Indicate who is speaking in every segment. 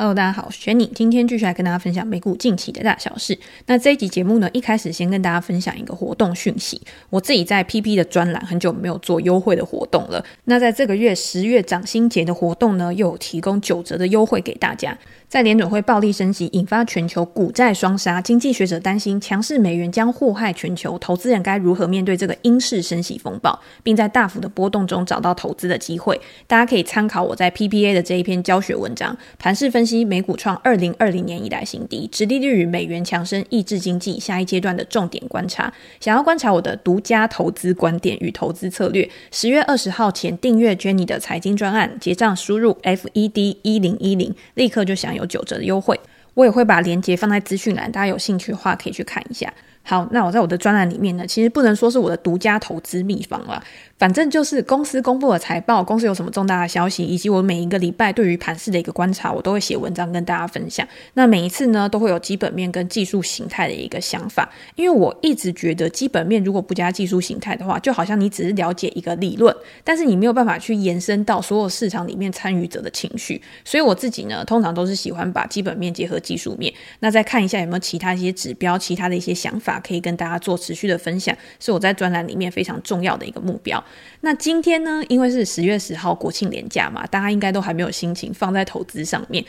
Speaker 1: Hello，大家好，我是 Jenny，今天继续来跟大家分享美股近期的大小事。那这一集节目呢，一开始先跟大家分享一个活动讯息。我自己在 PP 的专栏很久没有做优惠的活动了。那在这个月十月涨薪节的活动呢，又有提供九折的优惠给大家。在联准会暴力升息，引发全球股债双杀，经济学者担心强势美元将祸害全球，投资人该如何面对这个英式升息风暴，并在大幅的波动中找到投资的机会？大家可以参考我在 PPA 的这一篇教学文章，盘势分析美股创二零二零年以来新低，殖利率与美元强升抑制经济，下一阶段的重点观察。想要观察我的独家投资观点与投资策略，十月二十号前订阅 Jenny 的财经专案，结账输入 FED 一零一零，立刻就享有九折的优惠，我也会把链接放在资讯栏，大家有兴趣的话可以去看一下。好，那我在我的专栏里面呢，其实不能说是我的独家投资秘方了。反正就是公司公布的财报，公司有什么重大的消息，以及我每一个礼拜对于盘市的一个观察，我都会写文章跟大家分享。那每一次呢，都会有基本面跟技术形态的一个想法。因为我一直觉得，基本面如果不加技术形态的话，就好像你只是了解一个理论，但是你没有办法去延伸到所有市场里面参与者的情绪。所以我自己呢，通常都是喜欢把基本面结合技术面，那再看一下有没有其他一些指标、其他的一些想法，可以跟大家做持续的分享，是我在专栏里面非常重要的一个目标。那今天呢，因为是十月十号国庆连假嘛，大家应该都还没有心情放在投资上面。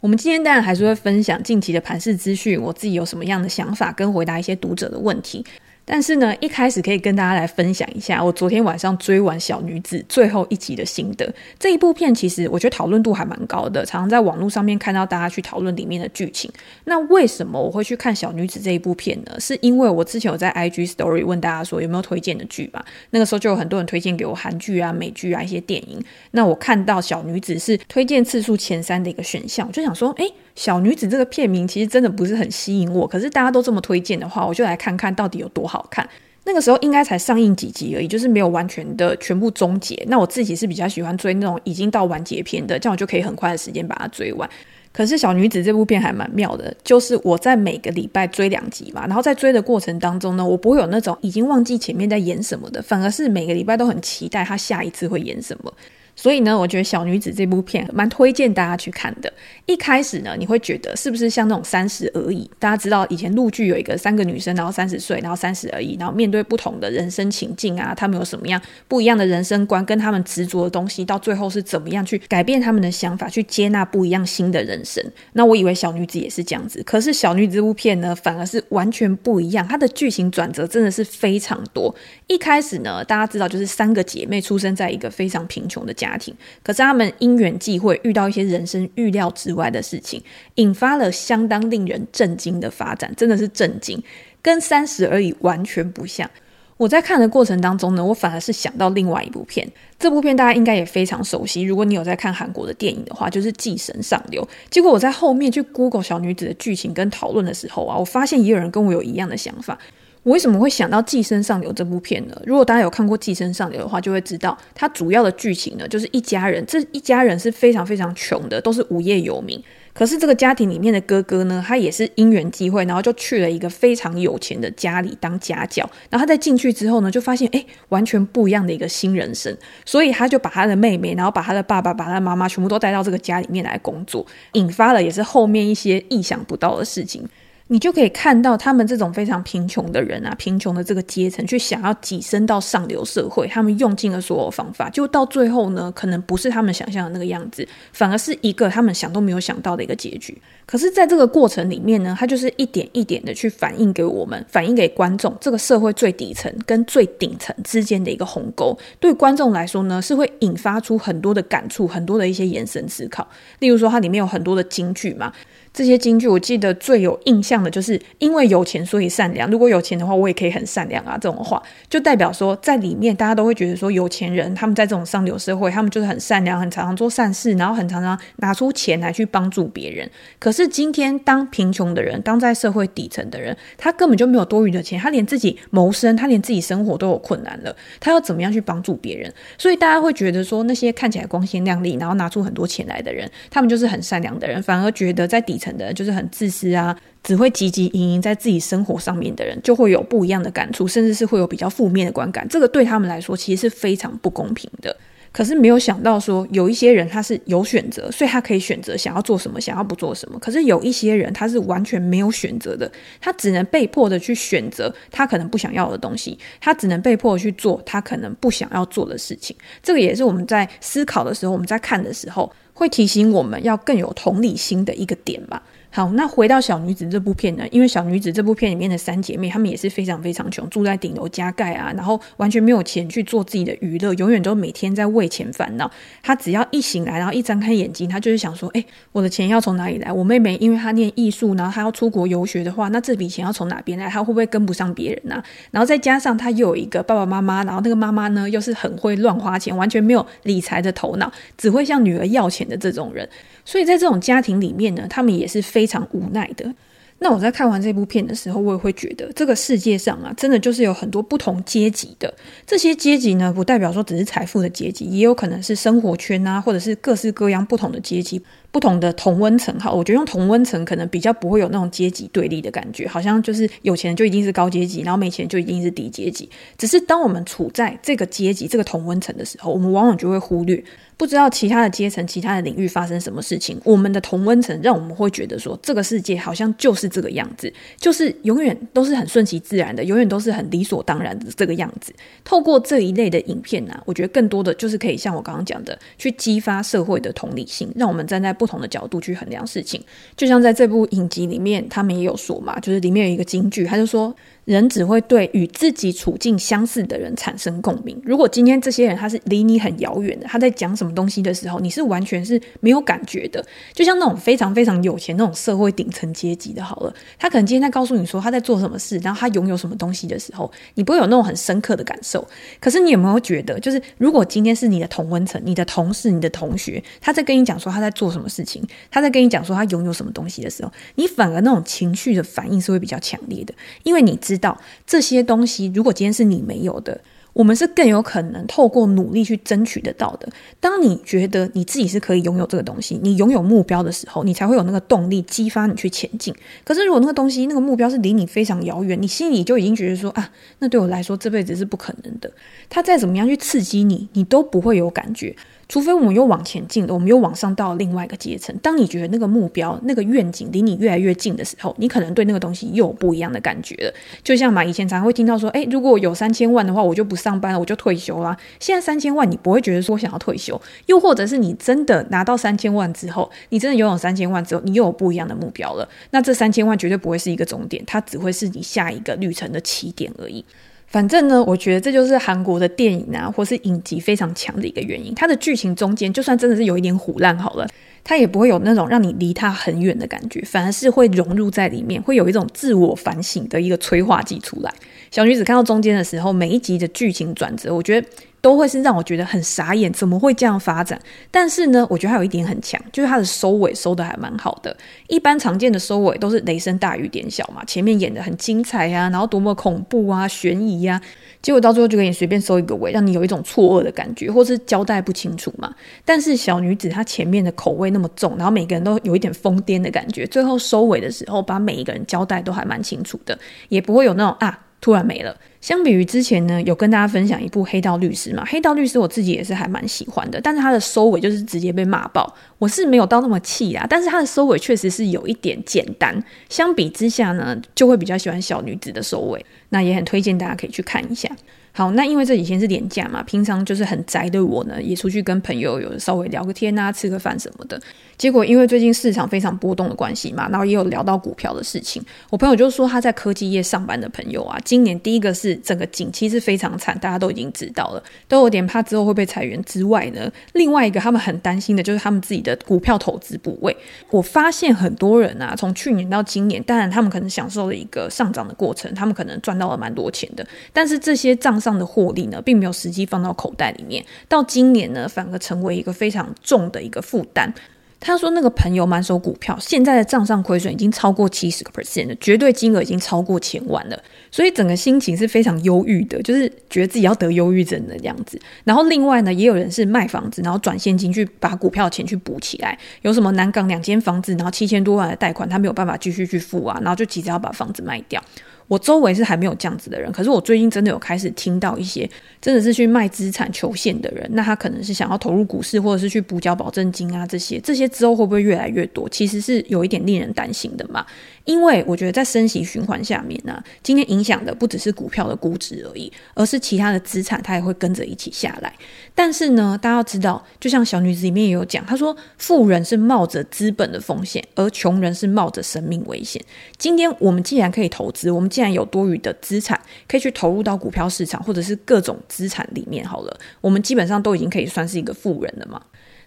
Speaker 1: 我们今天当然还是会分享近期的盘市资讯，我自己有什么样的想法，跟回答一些读者的问题。但是呢，一开始可以跟大家来分享一下我昨天晚上追完《小女子》最后一集的心得。这一部片其实我觉得讨论度还蛮高的，常常在网络上面看到大家去讨论里面的剧情。那为什么我会去看《小女子》这一部片呢？是因为我之前有在 IG Story 问大家说有没有推荐的剧嘛？那个时候就有很多人推荐给我韩剧啊、美剧啊一些电影。那我看到《小女子》是推荐次数前三的一个选项，我就想说，诶。小女子这个片名其实真的不是很吸引我，可是大家都这么推荐的话，我就来看看到底有多好好看。那个时候应该才上映几集而已，就是没有完全的全部终结。那我自己是比较喜欢追那种已经到完结篇的，这样我就可以很快的时间把它追完。可是小女子这部片还蛮妙的，就是我在每个礼拜追两集嘛，然后在追的过程当中呢，我不会有那种已经忘记前面在演什么的，反而是每个礼拜都很期待他下一次会演什么。所以呢，我觉得《小女子》这部片蛮推荐大家去看的。一开始呢，你会觉得是不是像那种三十而已？大家知道以前陆剧有一个三个女生，然后三十岁，然后三十而已，然后面对不同的人生情境啊，他们有什么样不一样的人生观，跟他们执着的东西，到最后是怎么样去改变他们的想法，去接纳不一样新的人生。那我以为《小女子》也是这样子，可是《小女子》这部片呢，反而是完全不一样。它的剧情转折真的是非常多。一开始呢，大家知道就是三个姐妹出生在一个非常贫穷的家。家庭，可是他们因缘际会遇到一些人生预料之外的事情，引发了相当令人震惊的发展，真的是震惊，跟三十而已完全不像。我在看的过程当中呢，我反而是想到另外一部片，这部片大家应该也非常熟悉。如果你有在看韩国的电影的话，就是《寄生上流》。结果我在后面去 Google 小女子的剧情跟讨论的时候啊，我发现也有人跟我有一样的想法。我为什么会想到《寄生上流》这部片呢？如果大家有看过《寄生上流》的话，就会知道它主要的剧情呢，就是一家人，这一家人是非常非常穷的，都是无业游民。可是这个家庭里面的哥哥呢，他也是因缘际会，然后就去了一个非常有钱的家里当家教。然后他在进去之后呢，就发现诶，完全不一样的一个新人生。所以他就把他的妹妹，然后把他的爸爸、把他妈妈全部都带到这个家里面来工作，引发了也是后面一些意想不到的事情。你就可以看到他们这种非常贫穷的人啊，贫穷的这个阶层，去想要跻身到上流社会，他们用尽了所有方法，就到最后呢，可能不是他们想象的那个样子，反而是一个他们想都没有想到的一个结局。可是，在这个过程里面呢，他就是一点一点的去反映给我们，反映给观众，这个社会最底层跟最顶层之间的一个鸿沟。对观众来说呢，是会引发出很多的感触，很多的一些延伸思考。例如说，它里面有很多的金句嘛。这些金句，我记得最有印象的就是“因为有钱，所以善良”。如果有钱的话，我也可以很善良啊。这种话就代表说，在里面大家都会觉得说，有钱人他们在这种上流社会，他们就是很善良，很常常做善事，然后很常常拿出钱来去帮助别人。可是今天，当贫穷的人，当在社会底层的人，他根本就没有多余的钱，他连自己谋生，他连自己生活都有困难了，他要怎么样去帮助别人？所以大家会觉得说，那些看起来光鲜亮丽，然后拿出很多钱来的人，他们就是很善良的人，反而觉得在底层。的就是很自私啊，只会汲汲营营在自己生活上面的人，就会有不一样的感触，甚至是会有比较负面的观感。这个对他们来说，其实是非常不公平的。可是没有想到说，有一些人他是有选择，所以他可以选择想要做什么，想要不做什么。可是有一些人他是完全没有选择的，他只能被迫的去选择他可能不想要的东西，他只能被迫去做他可能不想要做的事情。这个也是我们在思考的时候，我们在看的时候，会提醒我们要更有同理心的一个点吧。好，那回到小女子这部片呢？因为小女子这部片里面的三姐妹，她们也是非常非常穷，住在顶楼加盖啊，然后完全没有钱去做自己的娱乐，永远都每天在为钱烦恼。她只要一醒来，然后一张开眼睛，她就是想说：哎，我的钱要从哪里来？我妹妹因为她念艺术，然后她要出国游学的话，那这笔钱要从哪边来？她会不会跟不上别人呢？然后再加上她又有一个爸爸妈妈，然后那个妈妈呢又是很会乱花钱，完全没有理财的头脑，只会向女儿要钱的这种人。所以在这种家庭里面呢，他们也是非常无奈的。那我在看完这部片的时候，我也会觉得，这个世界上啊，真的就是有很多不同阶级的。这些阶级呢，不代表说只是财富的阶级，也有可能是生活圈啊，或者是各式各样不同的阶级。不同的同温层，哈，我觉得用同温层可能比较不会有那种阶级对立的感觉，好像就是有钱人就一定是高阶级，然后没钱就一定是低阶级。只是当我们处在这个阶级、这个同温层的时候，我们往往就会忽略，不知道其他的阶层、其他的领域发生什么事情。我们的同温层让我们会觉得说，这个世界好像就是这个样子，就是永远都是很顺其自然的，永远都是很理所当然的这个样子。透过这一类的影片呢、我觉得更多的就是可以像我刚刚讲的，去激发社会的同理心，让我们站在不。不同的角度去衡量事情，就像在这部影集里面，他们也有说嘛，就是里面有一个金句，他就说。人只会对与自己处境相似的人产生共鸣。如果今天这些人他是离你很遥远的，他在讲什么东西的时候，你是完全是没有感觉的。就像那种非常非常有钱那种社会顶层阶级的，好了，他可能今天在告诉你说他在做什么事，然后他拥有什么东西的时候，你不会有那种很深刻的感受。可是你有没有觉得，就是如果今天是你的同温层、你的同事、你的同学，他在跟你讲说他在做什么事情，他在跟你讲说他拥有什么东西的时候，你反而那种情绪的反应是会比较强烈的，因为你知。知道这些东西，如果今天是你没有的，我们是更有可能透过努力去争取得到的。当你觉得你自己是可以拥有这个东西，你拥有目标的时候，你才会有那个动力激发你去前进。可是如果那个东西、那个目标是离你非常遥远，你心里就已经觉得说啊，那对我来说这辈子是不可能的。他再怎么样去刺激你，你都不会有感觉。除非我们又往前进了，我们又往上到另外一个阶层。当你觉得那个目标、那个愿景离你越来越近的时候，你可能对那个东西又有不一样的感觉了。就像嘛，以前常常会听到说，诶，如果有三千万的话，我就不上班了，我就退休啦。现在三千万，你不会觉得说想要退休，又或者是你真的拿到三千万之后，你真的拥有三千万之后，你又有不一样的目标了。那这三千万绝对不会是一个终点，它只会是你下一个旅程的起点而已。反正呢，我觉得这就是韩国的电影啊，或是影集非常强的一个原因。它的剧情中间，就算真的是有一点虎烂好了，它也不会有那种让你离它很远的感觉，反而是会融入在里面，会有一种自我反省的一个催化剂出来。小女子看到中间的时候，每一集的剧情转折，我觉得。都会是让我觉得很傻眼，怎么会这样发展？但是呢，我觉得还有一点很强，就是它的收尾收得还蛮好的。一般常见的收尾都是雷声大雨点小嘛，前面演得很精彩呀、啊，然后多么恐怖啊、悬疑呀、啊，结果到最后就给你随便收一个尾，让你有一种错愕的感觉，或是交代不清楚嘛。但是小女子她前面的口味那么重，然后每个人都有一点疯癫的感觉，最后收尾的时候把每一个人交代都还蛮清楚的，也不会有那种啊。突然没了。相比于之前呢，有跟大家分享一部《黑道律师》嘛，《黑道律师》我自己也是还蛮喜欢的，但是他的收尾就是直接被骂爆。我是没有到那么气啊，但是他的收尾确实是有一点简单。相比之下呢，就会比较喜欢小女子的收尾。那也很推荐大家可以去看一下。好，那因为这几天是连假嘛，平常就是很宅的我呢，也出去跟朋友有稍微聊个天啊，吃个饭什么的。结果因为最近市场非常波动的关系嘛，然后也有聊到股票的事情。我朋友就说他在科技业上班的朋友啊，今年第一个是整个景气是非常惨，大家都已经知道了，都有点怕之后会被裁员之外呢，另外一个他们很担心的就是他们自己的股票投资部位。我发现很多人啊，从去年到今年，当然他们可能享受了一个上涨的过程，他们可能赚到了蛮多钱的，但是这些账上的获利呢，并没有实际放到口袋里面。到今年呢，反而成为一个非常重的一个负担。他说那个朋友满手股票，现在的账上亏损已经超过七十个 percent 了，绝对金额已经超过千万了，所以整个心情是非常忧郁的，就是觉得自己要得忧郁症的样子。然后另外呢，也有人是卖房子，然后转现金去把股票钱去补起来。有什么南港两间房子，然后七千多万的贷款，他没有办法继续去付啊，然后就急着要把房子卖掉。我周围是还没有这样子的人，可是我最近真的有开始听到一些真的是去卖资产求现的人，那他可能是想要投入股市，或者是去补交保证金啊这些，这些之后会不会越来越多？其实是有一点令人担心的嘛。因为我觉得在升息循环下面呢、今天影响的不只是股票的估值而已，而是其他的资产它也会跟着一起下来。但是呢，大家要知道，就像小女子里面也有讲，她说富人是冒着资本的风险，而穷人是冒着生命危险。今天我们既然可以投资，我们既然有多余的资产可以去投入到股票市场或者是各种资产里面好了，我们基本上都已经可以算是一个富人了嘛。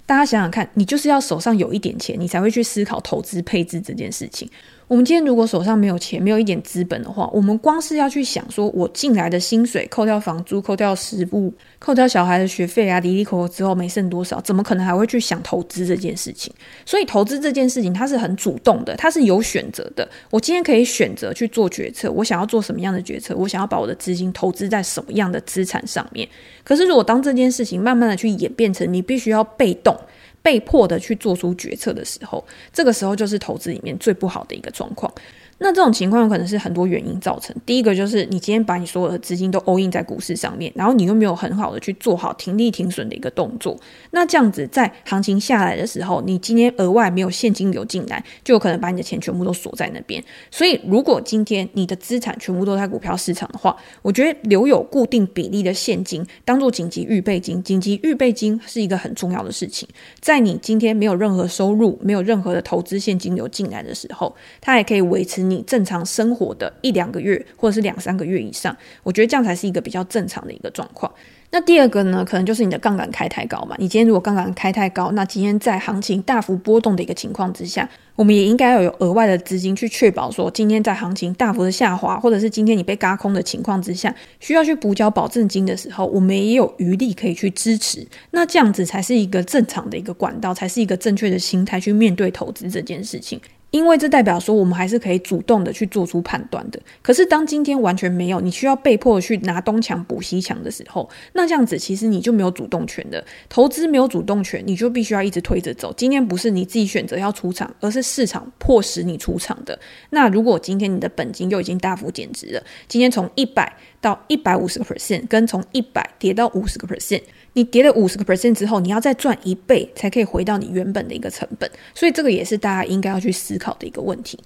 Speaker 1: 大家想想看，你就是要手上有一点钱，你才会去思考投资配置这件事情。我们今天如果手上没有钱，没有一点资本的话，我们光是要去想说，我进来的薪水扣掉房租、扣掉食物、扣掉小孩的学费啊，离离口口之后没剩多少，怎么可能还会去想投资这件事情？所以投资这件事情它是很主动的，它是有选择的。我今天可以选择去做决策，我想要做什么样的决策，我想要把我的资金投资在什么样的资产上面。可是如果当这件事情慢慢的去演变成你必须要被动。被迫的去做出决策的时候，这个时候就是投资里面最不好的一个状况。那这种情况有可能是很多原因造成。第一个就是你今天把你所有的资金都 all in 在股市上面，然后你又没有很好的去做好停利停损的一个动作。那这样子在行情下来的时候，你今天额外没有现金流进来，就有可能把你的钱全部都锁在那边。所以如果今天你的资产全部都在股票市场的话，我觉得留有固定比例的现金当做紧急预备金。紧急预备金是一个很重要的事情，在你今天没有任何收入、没有任何的投资现金流进来的时候，它也可以维持你正常生活的一两个月，或者是两三个月以上，我觉得这样才是一个比较正常的一个状况。那第二个呢，可能就是你的杠杆开太高嘛。你今天如果杠杆开太高，那今天在行情大幅波动的一个情况之下，我们也应该要有额外的资金去确保说，今天在行情大幅的下滑，或者是今天你被嘎空的情况之下，需要去补缴保证金的时候，我们也有余力可以去支持。那这样子才是一个正常的一个管道，才是一个正确的心态去面对投资这件事情。因为这代表说，我们还是可以主动的去做出判断的。可是当今天完全没有，你需要被迫去拿东墙补西墙的时候，那这样子其实你就没有主动权的。投资没有主动权，你就必须要一直推着走。今天不是你自己选择要出场，而是市场迫使你出场的。那如果今天你的本金又已经大幅减值了，今天从一百到一百五十个 percent，跟从一百跌到五十个 percent。你跌了五十个 percent 之后，你要再赚一倍才可以回到你原本的一个成本，所以这个也是大家应该要去思考的一个问题。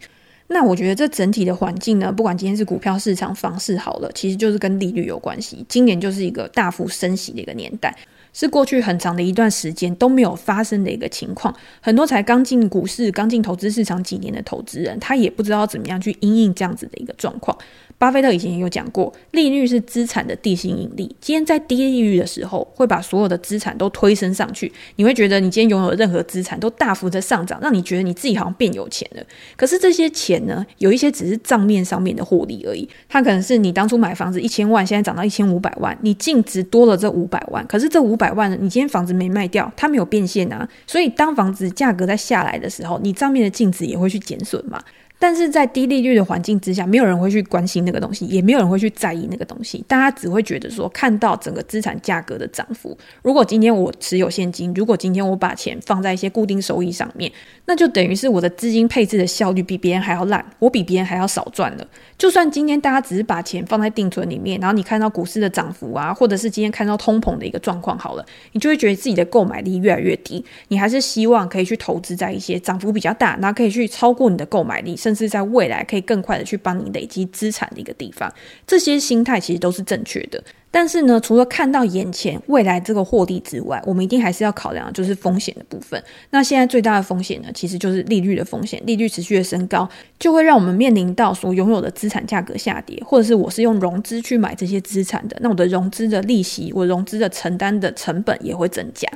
Speaker 1: 那我觉得这整体的环境呢，不管今天是股票市场、房市好了，其实就是跟利率有关系。今年就是一个大幅升息的一个年代，是过去很长的一段时间都没有发生的一个情况。很多才刚进股市、刚进投资市场几年的投资人，他也不知道怎么样去因应这样子的一个状况。巴菲特以前也有讲过，利率是资产的地心引力。今天在低利率的时候，会把所有的资产都推升上去。你会觉得你今天拥有的任何资产都大幅的上涨，让你觉得你自己好像变有钱了。可是这些钱呢，有一些只是账面上面的获利而已。它可能是你当初买房子一千万，现在涨到一千五百万，你净值多了这五百万。可是这五百万呢，你今天房子没卖掉，它没有变现啊。所以当房子价格在下来的时候，你账面的净值也会去减损嘛。但是在低利率的环境之下，没有人会去关心那个东西，也没有人会去在意那个东西。大家只会觉得说，看到整个资产价格的涨幅。如果今天我持有现金，如果今天我把钱放在一些固定收益上面，那就等于是我的资金配置的效率比别人还要烂，我比别人还要少赚了。就算今天大家只是把钱放在定存里面，然后你看到股市的涨幅啊，或者是今天看到通膨的一个状况好了，你就会觉得自己的购买力越来越低。你还是希望可以去投资在一些涨幅比较大，然后可以去超过你的购买力，甚至是在未来可以更快的去帮你累积资产的一个地方，这些心态其实都是正确的。但是呢，除了看到眼前未来这个获利之外，我们一定还是要考量的就是风险的部分。那现在最大的风险呢，其实就是利率的风险。利率持续的升高，就会让我们面临到所拥有的资产价格下跌，或者是我是用融资去买这些资产的，那我的融资的利息，我融资的承担的成本也会增加。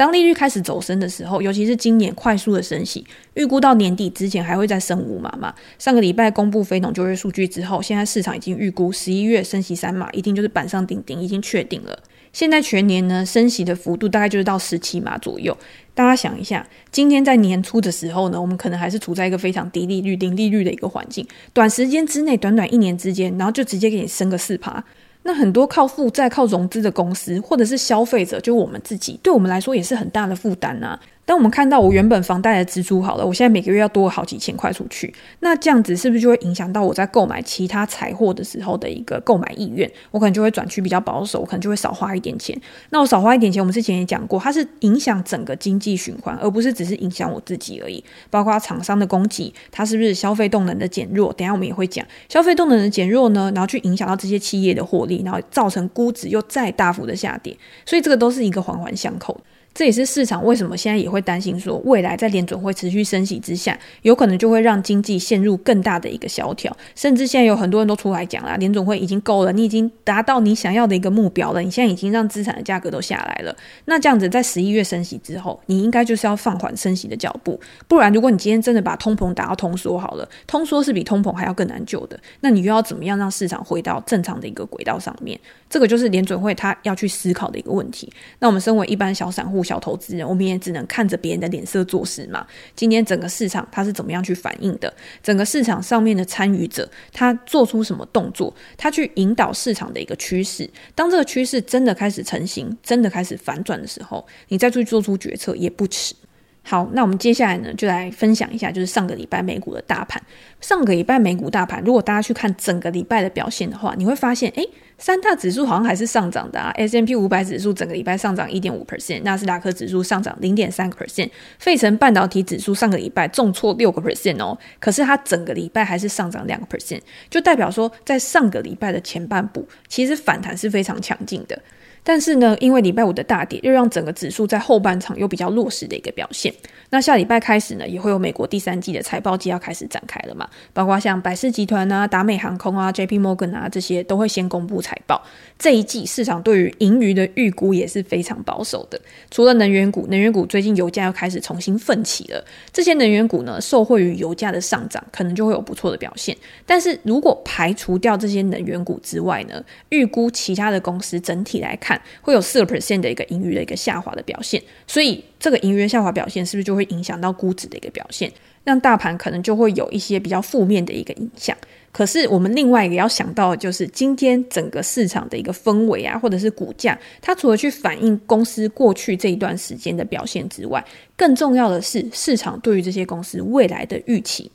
Speaker 1: 当利率开始走升的时候，尤其是今年快速的升息，预估到年底之前还会再升五码嘛。上个礼拜公布非农就业数据之后，现在市场已经预估十一月升息三码，一定就是板上钉钉，已经确定了。现在全年呢，升息的幅度大概就是到十七码左右。大家想一下，今天在年初的时候呢，我们可能还是处在一个非常低利率、零利率的一个环境，短时间之内，短短一年之间，然后就直接给你升个四趴。那很多靠负债、靠融资的公司，或者是消费者，就我们自己，对我们来说也是很大的负担呐。当我们看到我原本房贷的支出好了，我现在每个月要多好几千块出去，那这样子是不是就会影响到我在购买其他财货的时候的一个购买意愿？我可能就会转去比较保守，我可能就会少花一点钱。那我少花一点钱，我们之前也讲过，它是影响整个经济循环，而不是只是影响我自己而已。包括厂商的供给，它是不是消费动能的减弱？等下我们也会讲消费动能的减弱呢，然后去影响到这些企业的获利，然后造成估值又再大幅的下跌。所以这个都是一个环环相扣。这也是市场为什么现在也会担心说，未来在联准会持续升息之下，有可能就会让经济陷入更大的一个萧条，甚至现在有很多人都出来讲了，联准会已经够了，你已经达到你想要的一个目标了，你现在已经让资产的价格都下来了，那这样子在十一月升息之后，你应该就是要放缓升息的脚步，不然如果你今天真的把通膨打到通缩好了，通缩是比通膨还要更难救的，那你又要怎么样让市场回到正常的一个轨道上面？这个就是联准会他要去思考的一个问题。那我们身为一般小散户、小投资人，我们也只能看着别人的脸色做事嘛。今天整个市场它是怎么样去反应的？整个市场上面的参与者他做出什么动作？他去引导市场的一个趋势。当这个趋势真的开始成型，真的开始反转的时候，你再去做出决策也不迟。好，那我们接下来呢，就来分享一下，就是上个礼拜美股的大盘。上个礼拜美股大盘，如果大家去看整个礼拜的表现的话，你会发现，诶。三大指数好像还是上涨的啊，S&P 五百指数整个礼拜上涨一点五 percent，纳斯达克指数上涨零点三个 percent，费城半导体指数上个礼拜重挫六个 percent 哦，可是它整个礼拜还是上涨两个 percent，就代表说在上个礼拜的前半部，其实反弹是非常强劲的。但是呢，因为礼拜五的大跌，又让整个指数在后半场又比较弱势的一个表现。那下礼拜开始呢，也会有美国第三季的财报季要开始展开了嘛，包括像百事集团啊、达美航空啊、JP Morgan 啊这些都会先公布财报。这一季市场对于盈余的预估也是非常保守的。除了能源股，能源股最近油价又开始重新奋起了，这些能源股呢，受惠于油价的上涨，可能就会有不错的表现。但是如果排除掉这些能源股之外呢，预估其他的公司整体来看。看会有四个 percent 的一个盈余的一个下滑的表现，所以这个盈余下滑表现是不是就会影响到估值的一个表现，让大盘可能就会有一些比较负面的一个影响。可是我们另外一个要想到就是，今天整个市场的一个氛围啊，或者是股价，它除了去反映公司过去这一段时间的表现之外，更重要的是市场对于这些公司未来的预期。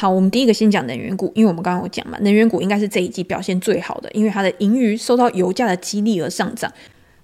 Speaker 1: 好，我们第一个先讲能源股，因为我们刚刚有讲嘛，能源股应该是这一季表现最好的，因为它的盈余受到油价的激励而上涨。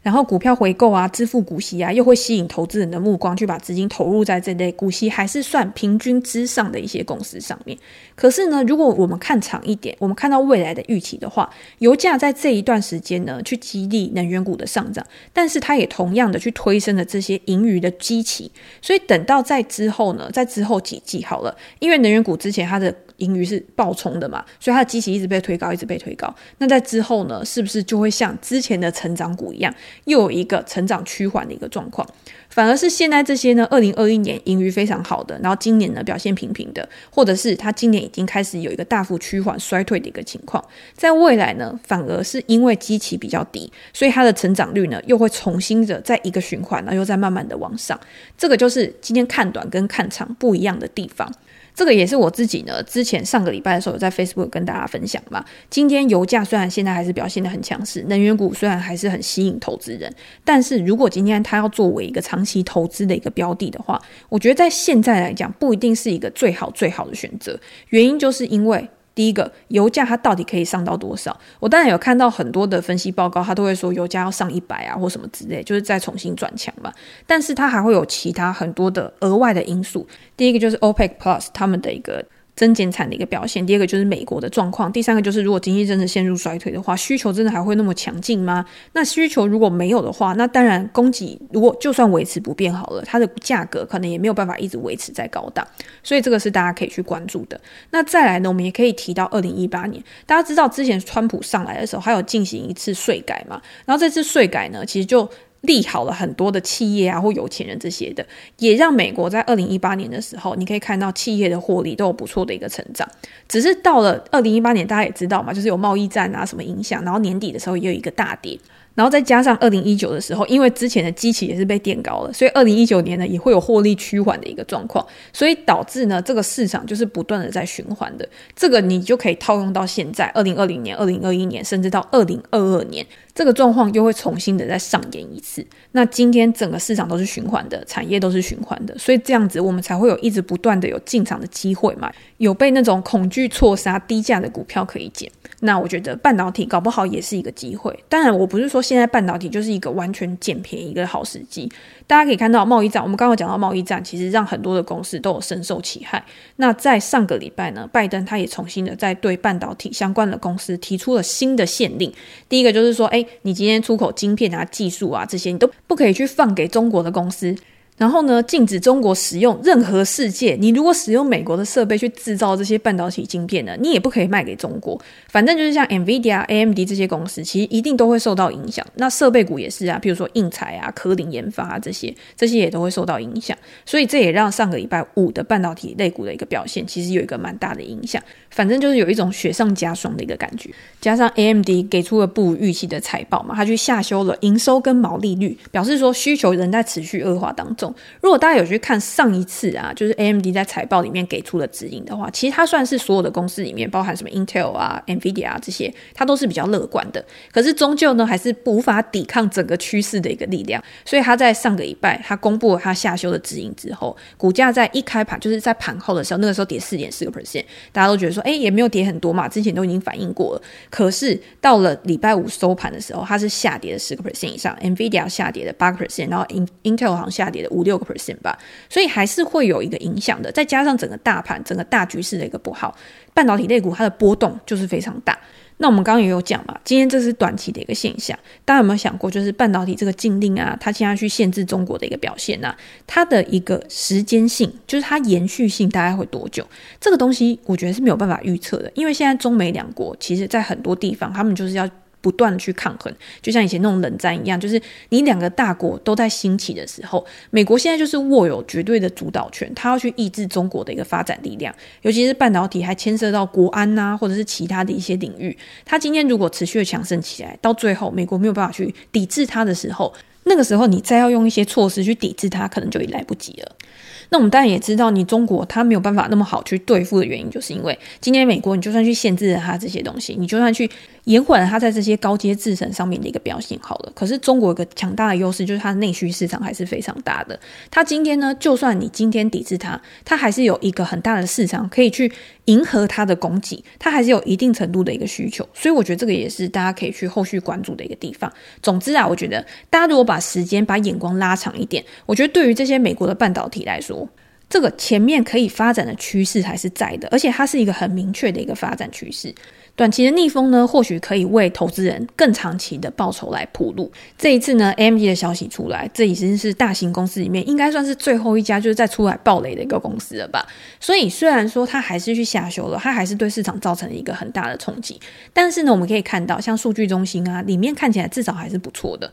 Speaker 1: 然后股票回购啊，支付股息啊，又会吸引投资人的目光，去把资金投入在这类股息还是算平均之上的一些公司上面。可是呢，如果我们看长一点，我们看到未来的预期的话，油价在这一段时间呢，去激励能源股的上涨，但是它也同样的去推升了这些盈余的基期。所以等到在之后呢，在之后几季好了，因为能源股之前它的盈余是暴冲的嘛，所以它的基期一直被推高，一直被推高。那在之后呢，是不是就会像之前的成长股一样，又有一个成长趋缓的一个状况？反而是现在这些呢，二零二一年盈余非常好的，然后今年呢表现平平的，或者是它今年已经开始有一个大幅趋缓衰退的一个情况，在未来呢，反而是因为基期比较低，所以它的成长率呢又会重新的在一个循环，然后又在慢慢的往上。这个就是今天看短跟看长不一样的地方。这个也是我自己呢，之前上个礼拜的时候有在 Facebook 跟大家分享嘛。今天油价虽然现在还是表现的很强势，能源股虽然还是很吸引投资人，但是如果今天它要作为一个长期投资的一个标的的话，我觉得在现在来讲不一定是一个最好最好的选择。原因就是因为。第一个，油价它到底可以上到多少？我当然有看到很多的分析报告，它都会说油价要上一百啊，或什么之类，就是再重新转强嘛。但是它还会有其他很多的额外的因素。第一个就是 OPEC Plus 他们的一个。增减产的一个表现，第二个就是美国的状况，第三个就是如果经济真的陷入衰退的话，需求真的还会那么强劲吗？那需求如果没有的话，那当然供给如果就算维持不变好了，它的价格可能也没有办法一直维持在高档，所以这个是大家可以去关注的。那再来呢，我们也可以提到二零一八年，大家知道之前川普上来的时候，还有进行一次税改嘛？然后这次税改呢，其实就。利好了很多的企业啊，或有钱人这些的，也让美国在二零一八年的时候，你可以看到企业的获利都有不错的一个成长。只是到了二零一八年，大家也知道嘛，就是有贸易战啊什么影响，然后年底的时候也有一个大跌。然后再加上二零一九的时候，因为之前的基期也是被垫高了，所以二零一九年呢也会有获利趋缓的一个状况，所以导致呢这个市场就是不断的在循环的。这个你就可以套用到现在二零二零年、二零二一年，甚至到二零二二年。这个状况又会重新的再上演一次。那今天整个市场都是循环的，产业都是循环的，所以这样子我们才会有一直不断的有进场的机会嘛，有被那种恐惧错杀低价的股票可以捡。那我觉得半导体搞不好也是一个机会。当然，我不是说现在半导体就是一个完全捡便宜的好时机。大家可以看到贸易战，我们刚刚讲到贸易战，其实让很多的公司都有深受其害。那在上个礼拜呢，拜登他也重新的在对半导体相关的公司提出了新的限令。第一个就是说，哎。你今天出口晶片啊、技术啊这些，你都不可以去放给中国的公司。然后呢，禁止中国使用任何世界。你如果使用美国的设备去制造这些半导体晶片呢，你也不可以卖给中国。反正就是像 NVIDIA、AMD 这些公司，其实一定都会受到影响。那设备股也是啊，比如说应材啊、科林研发啊这些，这些也都会受到影响。所以这也让上个礼拜五的半导体类股的一个表现，其实有一个蛮大的影响。反正就是有一种雪上加霜的一个感觉。加上 AMD 给出了不如预期的财报嘛，他去下修了营收跟毛利率，表示说需求仍在持续恶化当中。如果大家有去看上一次啊，就是 AMD 在财报里面给出的指引的话，其实它算是所有的公司里面，包含什么 Intel 啊、NVIDIA 啊这些，它都是比较乐观的。可是终究呢，还是无法抵抗整个趋势的一个力量。所以它在上个礼拜，它公布了它下修的指引之后，股价在一开盘就是在盘后的时候，那个时候跌四点四个 percent，大家都觉得说，哎，也没有跌很多嘛，之前都已经反映过了。可是到了礼拜五收盘的时候，它是下跌了十个 percent 以上，NVIDIA 下跌了八个 percent，然后 Intel 好像下跌了五六个 percent。吧，所以还是会有一个影响的。再加上整个大盘、整个大局势的一个不好，半导体类股它的波动就是非常大。那我们刚刚也有讲嘛，今天这是短期的一个现象。大家有没有想过，就是半导体这个禁令啊，它现在去限制中国的一个表现、啊？它的一个时间性，就是它延续性大概会多久？这个东西我觉得是没有办法预测的，因为现在中美两国其实在很多地方，他们就是要。不断的去抗衡，就像以前那种冷战一样，就是你两个大国都在兴起的时候，美国现在就是握有绝对的主导权，他要去抑制中国的一个发展力量，尤其是半导体还牵涉到国安呐、或者是其他的一些领域。他今天如果持续的强盛起来，到最后美国没有办法去抵制他的时候，那个时候你再要用一些措施去抵制他，可能就已来不及了。那我们当然也知道，你中国它没有办法那么好去对付的原因，就是因为今天美国你就算去限制了它这些东西，你就算去延缓了它在这些高阶制程上面的一个表现好了，可是中国有个强大的优势，就是它的内需市场还是非常大的。它今天呢，就算你今天抵制它，它还是有一个很大的市场可以去迎合它的供给，它还是有一定程度的一个需求。所以我觉得这个也是大家可以去后续关注的一个地方。总之啊，我觉得大家如果把时间把眼光拉长一点，我觉得对于这些美国的半导体来说，这个前面可以发展的趋势还是在的，而且它是一个很明确的一个发展趋势。短期的逆风呢，或许可以为投资人更长期的报酬来铺路。这一次呢，AMD 的消息出来，这已经是大型公司里面应该算是最后一家就是再出来暴雷的一个公司了吧。所以虽然说它还是去下修了，它还是对市场造成了一个很大的冲击。但是呢，我们可以看到，像数据中心啊，里面看起来至少还是不错的。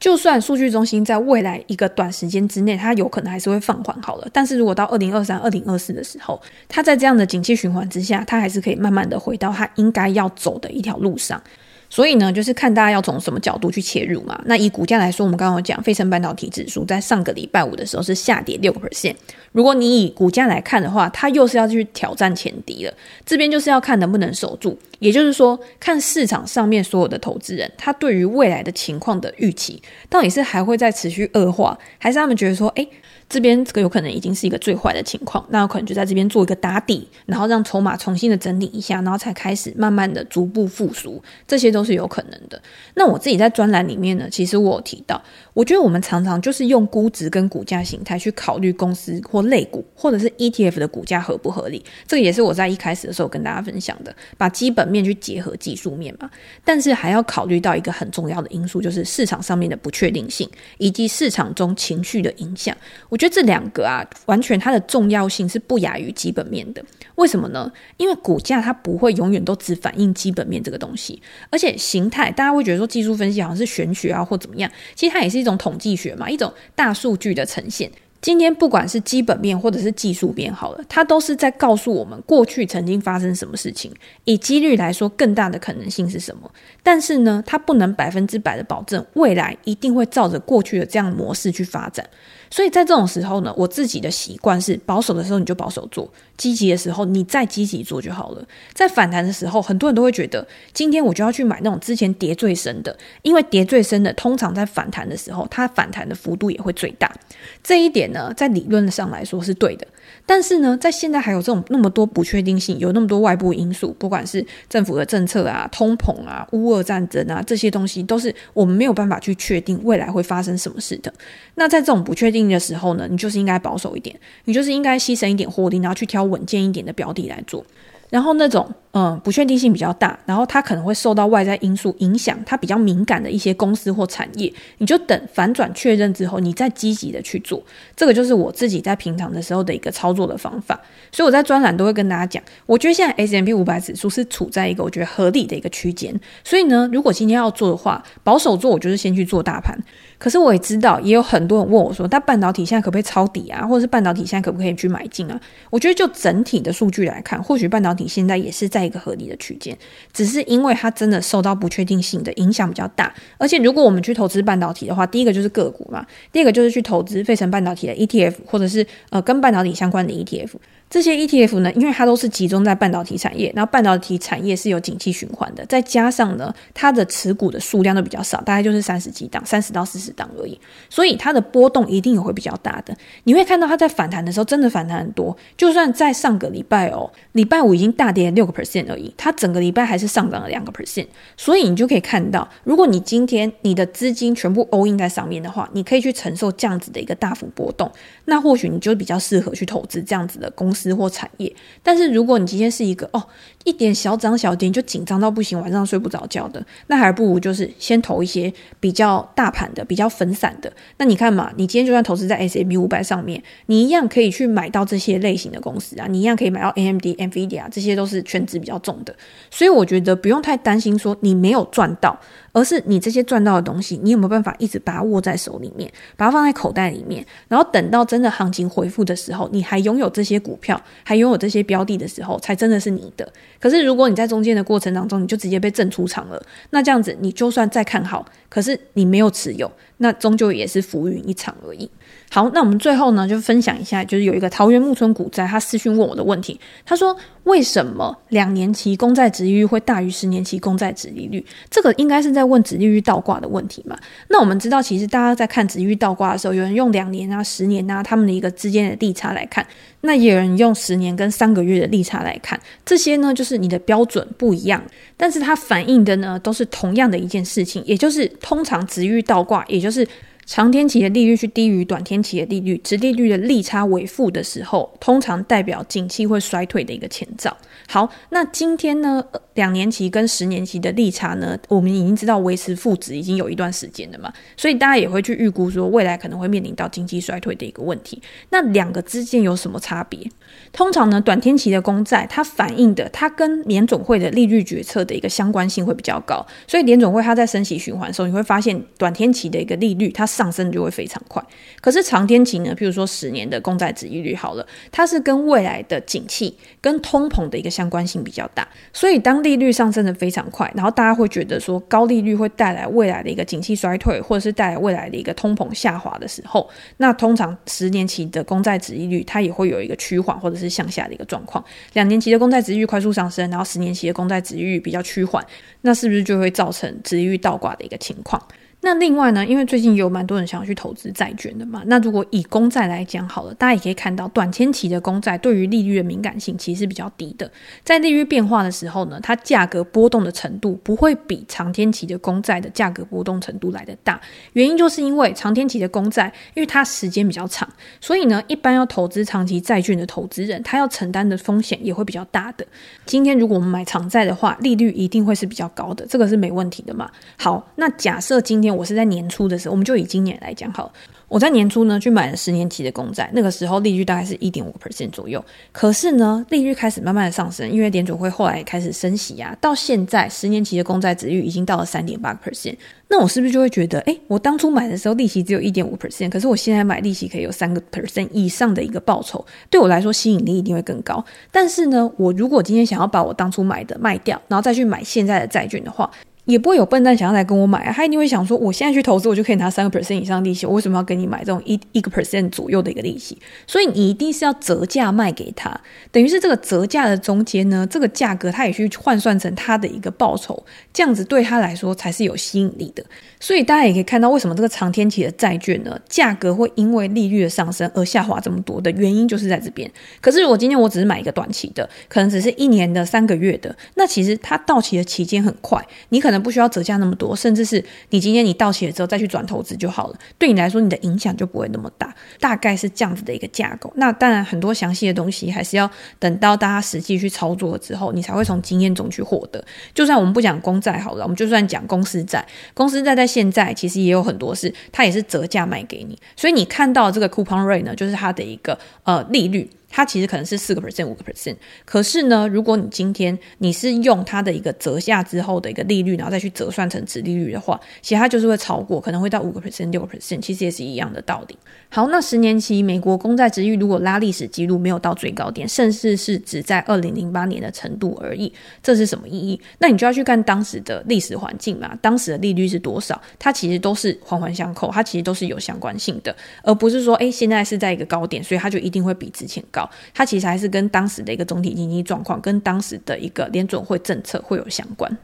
Speaker 1: 就算数据中心在未来一个短时间之内，它有可能还是会放缓好了。但是如果到二零二三、二零二四的时候，它在这样的景气循环之下，它还是可以慢慢的回到它应该要走的一条路上。所以呢，就是看大家要从什么角度去切入嘛。那以股价来说，我们刚刚有讲，费城半导体指数在上个礼拜五的时候是下跌六个 percent。如果你以股价来看的话，它又是要去挑战前低了。这边就是要看能不能守住，也就是说，看市场上面所有的投资人，他对于未来的情况的预期，到底是还会再持续恶化，还是他们觉得说，诶。这边这个有可能已经是一个最坏的情况，那有可能就在这边做一个打底，然后让筹码重新的整理一下，然后才开始慢慢的逐步复苏，这些都是有可能的。那我自己在专栏里面呢，其实我有提到，我觉得我们常常就是用估值跟股价形态去考虑公司或类股，或者是 ETF 的股价合不合理。这个也是我在一开始的时候跟大家分享的，把基本面去结合技术面嘛。但是还要考虑到一个很重要的因素，就是市场上面的不确定性，以及市场中情绪的影响。我觉得这两个啊，完全它的重要性是不亚于基本面的。为什么呢？因为股价它不会永远都只反映基本面这个东西，而且形态大家会觉得说技术分析好像是玄学啊或怎么样，其实它也是一种统计学嘛，一种大数据的呈现。今天不管是基本面或者是技术面好了，它都是在告诉我们过去曾经发生什么事情，以几率来说更大的可能性是什么。但是呢，它不能百分之百的保证未来一定会照着过去的这样模式去发展。所以在这种时候呢，我自己的习惯是保守的时候你就保守做，积极的时候你再积极做就好了。在反弹的时候，很多人都会觉得今天我就要去买那种之前跌最深的，因为跌最深的通常在反弹的时候，它反弹的幅度也会最大。这一点呢，在理论上来说是对的，但是呢，在现在还有这种那么多不确定性，有那么多外部因素，不管是政府的政策啊、通膨啊、乌俄战争啊，这些东西都是我们没有办法去确定未来会发生什么事的。那在这种不确定的时候呢，你就是应该保守一点，你就是应该牺牲一点获利，然后去挑稳健一点的标的来做。然后那种嗯不确定性比较大，然后它可能会受到外在因素影响，它比较敏感的一些公司或产业，你就等反转确认之后，你再积极的去做。这个就是我自己在平常的时候的一个操作的方法。所以我在专栏都会跟大家讲，我觉得现在 S M P 500指数是处在一个我觉得合理的一个区间。所以呢，如果今天要做的话，保守做，我就是先去做大盘。可是我也知道，也有很多人问我说，那半导体现在可不可以抄底啊？或者是半导体现在可不可以去买进啊？我觉得就整体的数据来看，或许半导体现在也是在一个合理的区间，只是因为它真的受到不确定性的影响比较大。而且如果我们去投资半导体的话，第一个就是个股嘛，第二个就是去投资费城半导体的 ETF，或者是呃跟半导体相关的 ETF。这些 ETF 呢，因为它都是集中在半导体产业，然后半导体产业是有景气循环的，再加上呢，它的持股的数量都比较少，大概就是三十几档，三十到四十档而已，所以它的波动一定也会比较大的。你会看到它在反弹的时候，真的反弹很多。就算在上个礼拜哦，礼拜五已经大跌六个 percent 而已，它整个礼拜还是上涨了两个 percent。所以你就可以看到，如果你今天你的资金全部 all in 在上面的话，你可以去承受这样子的一个大幅波动，那或许你就比较适合去投资这样子的公司或产业，但是如果你今天是一个哦，一点小涨小跌就紧张到不行，晚上睡不着觉的，那还不如就是先投一些比较大盘的、比较分散的。那你看嘛，你今天就算投资在 S&P 500上面，你一样可以去买到这些类型的公司啊，你一样可以买到 AMD、NVIDIA，这些都是权值比较重的。所以我觉得不用太担心说你没有赚到。而是你这些赚到的东西，你有没有办法一直把它握在手里面，把它放在口袋里面，然后等到真的行情回复的时候，你还拥有这些股票，还拥有这些标的的时候，才真的是你的。可是如果你在中间的过程当中，你就直接被震出场了，那这样子你就算再看好，可是你没有持有，那终究也是浮云一场而已。好，那我们最后呢，就分享一下，就是有一个桃园木村股灾，他私讯问我的问题，他说为什么两年期公债殖利率会大于十年期公债殖利率？这个应该是在问殖利率倒挂的问题嘛？那我们知道，其实大家在看殖利率倒挂的时候，有人用两年啊、十年啊，他们的一个之间的利差来看，那也有人用十年跟三个月的利差来看，这些呢，就是你的标准不一样，但是它反映的呢，都是同样的一件事情，也就是通常殖利率倒挂，也就是。长天期的利率去低于短天期的利率，殖利率的利差为负的时候，通常代表景气会衰退的一个前兆。好，那今天呢，两年期跟十年期的利差呢，我们已经知道维持负值已经有一段时间了嘛，所以大家也会去预估说未来可能会面临到经济衰退的一个问题。那两个之间有什么差别？通常呢，短天期的公债它反映的，它跟联总会的利率决策的一个相关性会比较高，所以联总会它在升息循环的时候，你会发现短天期的一个利率它上升就会非常快。可是长天期呢，譬如说十年的公债殖利率好了，它是跟未来的景气跟通膨的一个相关性比较大，所以当利率上升的非常快，然后大家会觉得说高利率会带来未来的一个景气衰退，或者是带来未来的一个通膨下滑的时候，那通常十年期的公债殖利率它也会有一个趋缓或者是向下的一个状况。两年期的公债殖利率快速上升，然后十年期的公债殖利率比较趋缓，那是不是就会造成殖利率倒挂的一个情况？那另外呢，因为最近有蛮多人想要去投资债券的嘛，那如果以公债来讲好了，大家也可以看到，短天期的公债对于利率的敏感性其实是比较低的，在利率变化的时候呢，它价格波动的程度不会比长天期的公债的价格波动程度来得大。原因就是因为长天期的公债，因为它时间比较长，所以呢，一般要投资长期债券的投资人，他要承担的风险也会比较大的。今天如果我们买长债的话，利率一定会是比较高的，这个是没问题的嘛。好，那假设今天。我是在年初的时候，我们就以今年来讲好了。我在年初呢去买了十年期的公债，那个时候利率大概是一点五 percent 左右。可是呢，利率开始慢慢的上升，因为联准会后来开始升息啊，到现在十年期的公债殖利率已经到了三点八 percent。那我是不是就会觉得，诶，我当初买的时候利息只有一点五 percent，可是我现在买利息可以有三个 percent 以上的一个报酬，对我来说吸引力一定会更高。但是呢，我如果今天想要把我当初买的卖掉，然后再去买现在的债券的话，也不会有笨蛋想要来跟我买啊，他一定会想说，我现在去投资，我就可以拿三个 percent 以上利息，我为什么要跟你买这种一一个 percent 左右的一个利息？所以你一定是要折价卖给他，等于是这个折价的中间呢，这个价格他也去换算成他的一个报酬，这样子对他来说才是有吸引力的。所以大家也可以看到，为什么这个长天期的债券呢，价格会因为利率的上升而下滑这么多的原因就是在这边。可是如果今天我只是买一个短期的，可能只是一年的三个月的，那其实它到期的期间很快，你可能不需要折价那么多，甚至是你今天你到期了之后再去转投资就好了，对你来说你的影响就不会那么大，大概是这样子的一个架构。那当然很多详细的东西还是要等到大家实际去操作之后，你才会从经验中去获得。就算我们不讲公债好了，我们就算讲公司债，公司债在现在其实也有很多是它也是折价卖给你，所以你看到这个 coupon rate 呢，就是它的一个呃利率。它其实可能是四个 percent、五个 percent，可是呢，如果你今天你是用它的一个折下之后的一个利率，然后再去折算成殖利率的话，其实它就是会超过，可能会到五个 percent、六个 percent，其实也是一样的道理。好，那十年期美国公债殖利率如果拉历史记录没有到最高点，甚至是只在二零零八年的程度而已，这是什么意义？那你就要去看当时的历史环境嘛，当时的利率是多少？它其实都是环环相扣，它其实都是有相关性的，而不是说，诶，现在是在一个高点，所以它就一定会比之前高。它其实还是跟当时的一个总体经济状况，跟当时的一个联准会政策会有相关。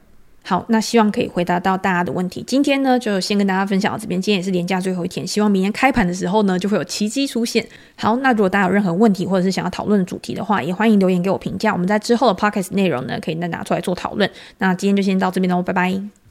Speaker 1: 好，那希望可以回答到大家的问题。今天呢，就先跟大家分享到这边。今天也是连假最后一天，希望明天开盘的时候呢，就会有奇迹出现。好，那如果大家有任何问题，或者是想要讨论的主题的话，也欢迎留言给我评价。我们在之后的 podcast 内容呢，可以再拿出来做讨论。那今天就先到这边喽，拜拜。